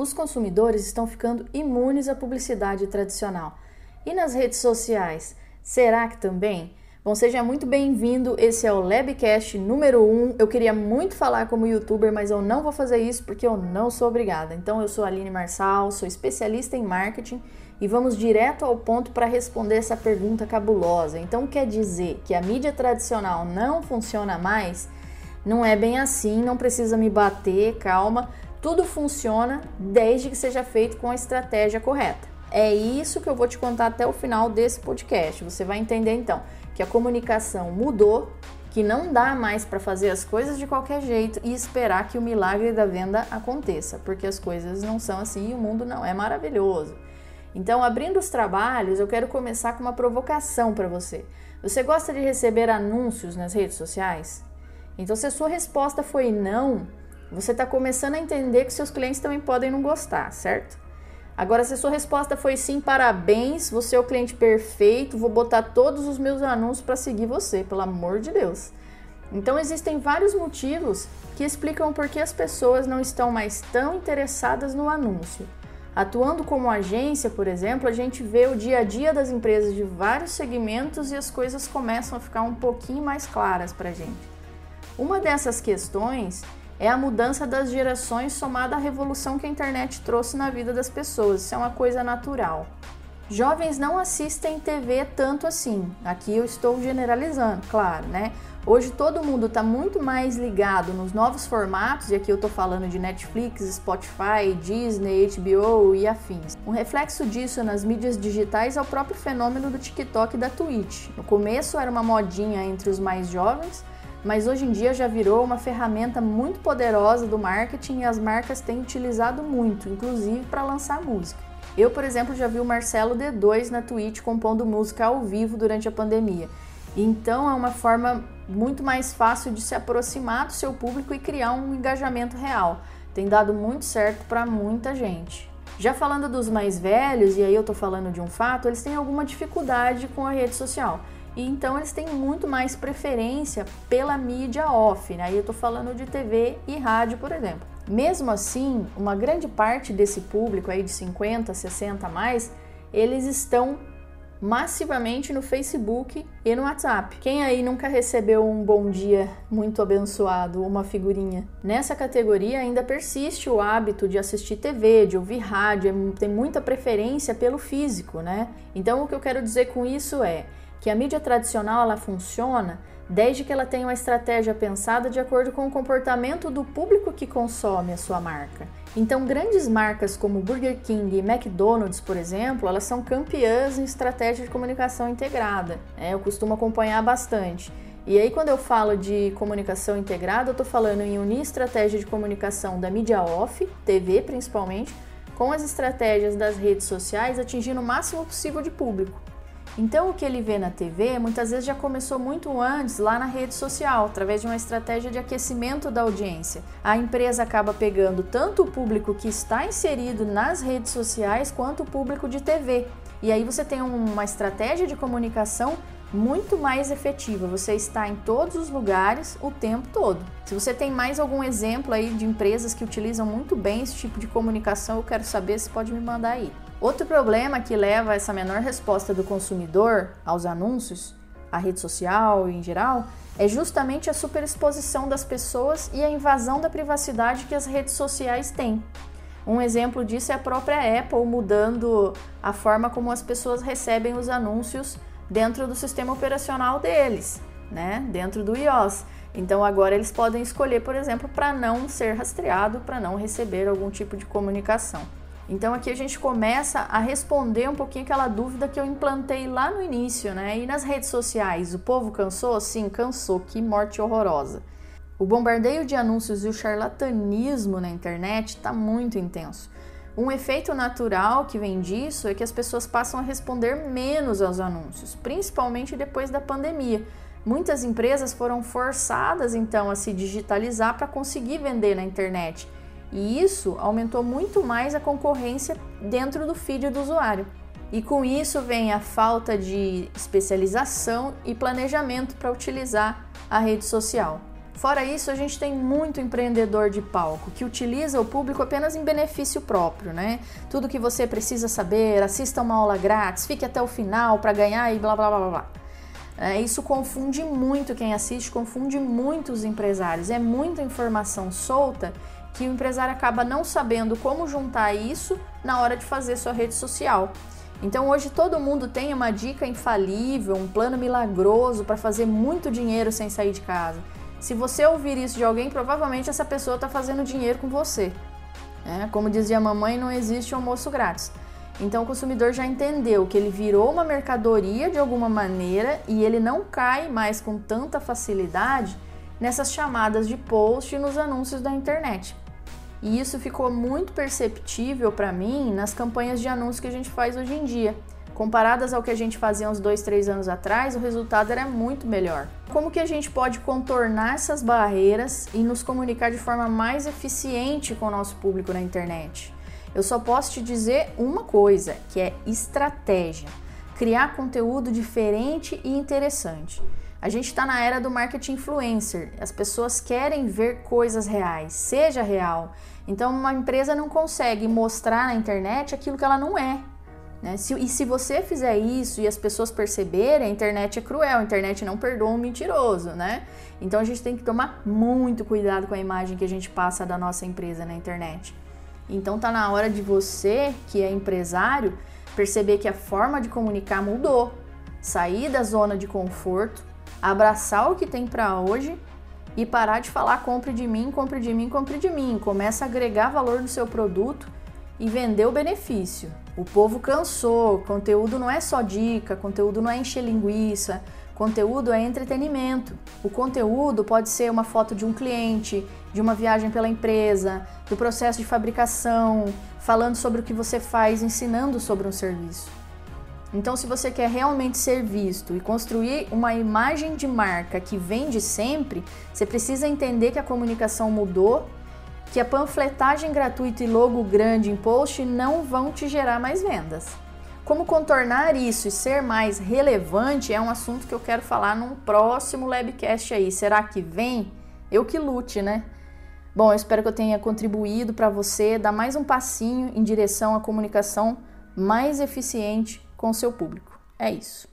Os consumidores estão ficando imunes à publicidade tradicional. E nas redes sociais, será que também? Bom, seja muito bem-vindo. Esse é o Labcast número 1. Eu queria muito falar como youtuber, mas eu não vou fazer isso porque eu não sou obrigada. Então, eu sou Aline Marçal, sou especialista em marketing e vamos direto ao ponto para responder essa pergunta cabulosa. Então, quer dizer que a mídia tradicional não funciona mais? Não é bem assim, não precisa me bater, calma. Tudo funciona desde que seja feito com a estratégia correta. É isso que eu vou te contar até o final desse podcast. Você vai entender então que a comunicação mudou, que não dá mais para fazer as coisas de qualquer jeito e esperar que o milagre da venda aconteça, porque as coisas não são assim e o mundo não é maravilhoso. Então, abrindo os trabalhos, eu quero começar com uma provocação para você. Você gosta de receber anúncios nas redes sociais? Então, se a sua resposta foi não, você está começando a entender que seus clientes também podem não gostar, certo? Agora, se a sua resposta foi sim, parabéns, você é o cliente perfeito, vou botar todos os meus anúncios para seguir você, pelo amor de Deus. Então, existem vários motivos que explicam por que as pessoas não estão mais tão interessadas no anúncio. Atuando como agência, por exemplo, a gente vê o dia a dia das empresas de vários segmentos e as coisas começam a ficar um pouquinho mais claras para a gente. Uma dessas questões é a mudança das gerações somada à revolução que a internet trouxe na vida das pessoas. Isso é uma coisa natural. Jovens não assistem TV tanto assim. Aqui eu estou generalizando, claro, né? Hoje todo mundo está muito mais ligado nos novos formatos, e aqui eu estou falando de Netflix, Spotify, Disney, HBO e afins. Um reflexo disso nas mídias digitais é o próprio fenômeno do TikTok e da Twitch. No começo era uma modinha entre os mais jovens, mas hoje em dia já virou uma ferramenta muito poderosa do marketing e as marcas têm utilizado muito, inclusive para lançar música. Eu, por exemplo, já vi o Marcelo D2 na Twitch compondo música ao vivo durante a pandemia. Então é uma forma muito mais fácil de se aproximar do seu público e criar um engajamento real. Tem dado muito certo para muita gente. Já falando dos mais velhos, e aí eu tô falando de um fato, eles têm alguma dificuldade com a rede social. E então eles têm muito mais preferência pela mídia off, né? Aí eu tô falando de TV e rádio, por exemplo. Mesmo assim, uma grande parte desse público aí de 50, 60 a mais, eles estão massivamente no Facebook e no WhatsApp. Quem aí nunca recebeu um bom dia muito abençoado, uma figurinha? Nessa categoria ainda persiste o hábito de assistir TV, de ouvir rádio, é tem muita preferência pelo físico, né? Então o que eu quero dizer com isso é que a mídia tradicional ela funciona desde que ela tenha uma estratégia pensada de acordo com o comportamento do público que consome a sua marca. Então, grandes marcas como Burger King e McDonald's, por exemplo, elas são campeãs em estratégia de comunicação integrada. Né? Eu costumo acompanhar bastante. E aí, quando eu falo de comunicação integrada, eu estou falando em unir estratégia de comunicação da mídia off, TV principalmente, com as estratégias das redes sociais, atingindo o máximo possível de público. Então, o que ele vê na TV muitas vezes já começou muito antes lá na rede social, através de uma estratégia de aquecimento da audiência. A empresa acaba pegando tanto o público que está inserido nas redes sociais quanto o público de TV. E aí você tem uma estratégia de comunicação muito mais efetiva. Você está em todos os lugares o tempo todo. Se você tem mais algum exemplo aí de empresas que utilizam muito bem esse tipo de comunicação, eu quero saber se pode me mandar aí. Outro problema que leva a essa menor resposta do consumidor aos anúncios, à rede social em geral, é justamente a superexposição das pessoas e a invasão da privacidade que as redes sociais têm. Um exemplo disso é a própria Apple mudando a forma como as pessoas recebem os anúncios dentro do sistema operacional deles, né? Dentro do iOS. Então agora eles podem escolher, por exemplo, para não ser rastreado, para não receber algum tipo de comunicação. Então aqui a gente começa a responder um pouquinho aquela dúvida que eu implantei lá no início, né? E nas redes sociais, o povo cansou? Sim, cansou. Que morte horrorosa. O bombardeio de anúncios e o charlatanismo na internet está muito intenso. Um efeito natural que vem disso é que as pessoas passam a responder menos aos anúncios, principalmente depois da pandemia. Muitas empresas foram forçadas então a se digitalizar para conseguir vender na internet e isso aumentou muito mais a concorrência dentro do feed do usuário. E com isso vem a falta de especialização e planejamento para utilizar a rede social. Fora isso, a gente tem muito empreendedor de palco que utiliza o público apenas em benefício próprio, né? Tudo que você precisa saber, assista uma aula grátis, fique até o final para ganhar e blá blá blá blá. É, isso confunde muito quem assiste, confunde muito os empresários. É muita informação solta que o empresário acaba não sabendo como juntar isso na hora de fazer sua rede social. Então hoje todo mundo tem uma dica infalível, um plano milagroso para fazer muito dinheiro sem sair de casa. Se você ouvir isso de alguém, provavelmente essa pessoa está fazendo dinheiro com você. É, como dizia a mamãe, não existe almoço grátis. Então o consumidor já entendeu que ele virou uma mercadoria de alguma maneira e ele não cai mais com tanta facilidade nessas chamadas de post e nos anúncios da internet. E isso ficou muito perceptível para mim nas campanhas de anúncio que a gente faz hoje em dia. Comparadas ao que a gente fazia uns dois, três anos atrás, o resultado era muito melhor. Como que a gente pode contornar essas barreiras e nos comunicar de forma mais eficiente com o nosso público na internet? Eu só posso te dizer uma coisa, que é estratégia. Criar conteúdo diferente e interessante. A gente está na era do marketing influencer. As pessoas querem ver coisas reais, seja real. Então, uma empresa não consegue mostrar na internet aquilo que ela não é. Né? Se, e se você fizer isso e as pessoas perceberem, a internet é cruel, a internet não perdoa um mentiroso, né? Então a gente tem que tomar muito cuidado com a imagem que a gente passa da nossa empresa na internet. Então tá na hora de você, que é empresário, perceber que a forma de comunicar mudou. Sair da zona de conforto, abraçar o que tem para hoje e parar de falar compre de mim, compre de mim, compre de mim. Começa a agregar valor no seu produto e vender o benefício. O povo cansou, conteúdo não é só dica, conteúdo não é encher linguiça, conteúdo é entretenimento. O conteúdo pode ser uma foto de um cliente, de uma viagem pela empresa, do processo de fabricação, falando sobre o que você faz, ensinando sobre um serviço. Então, se você quer realmente ser visto e construir uma imagem de marca que vende sempre, você precisa entender que a comunicação mudou que a panfletagem gratuita e logo grande em post não vão te gerar mais vendas. Como contornar isso e ser mais relevante é um assunto que eu quero falar num próximo Labcast aí. Será que vem? Eu que lute, né? Bom, eu espero que eu tenha contribuído para você dar mais um passinho em direção à comunicação mais eficiente com o seu público. É isso.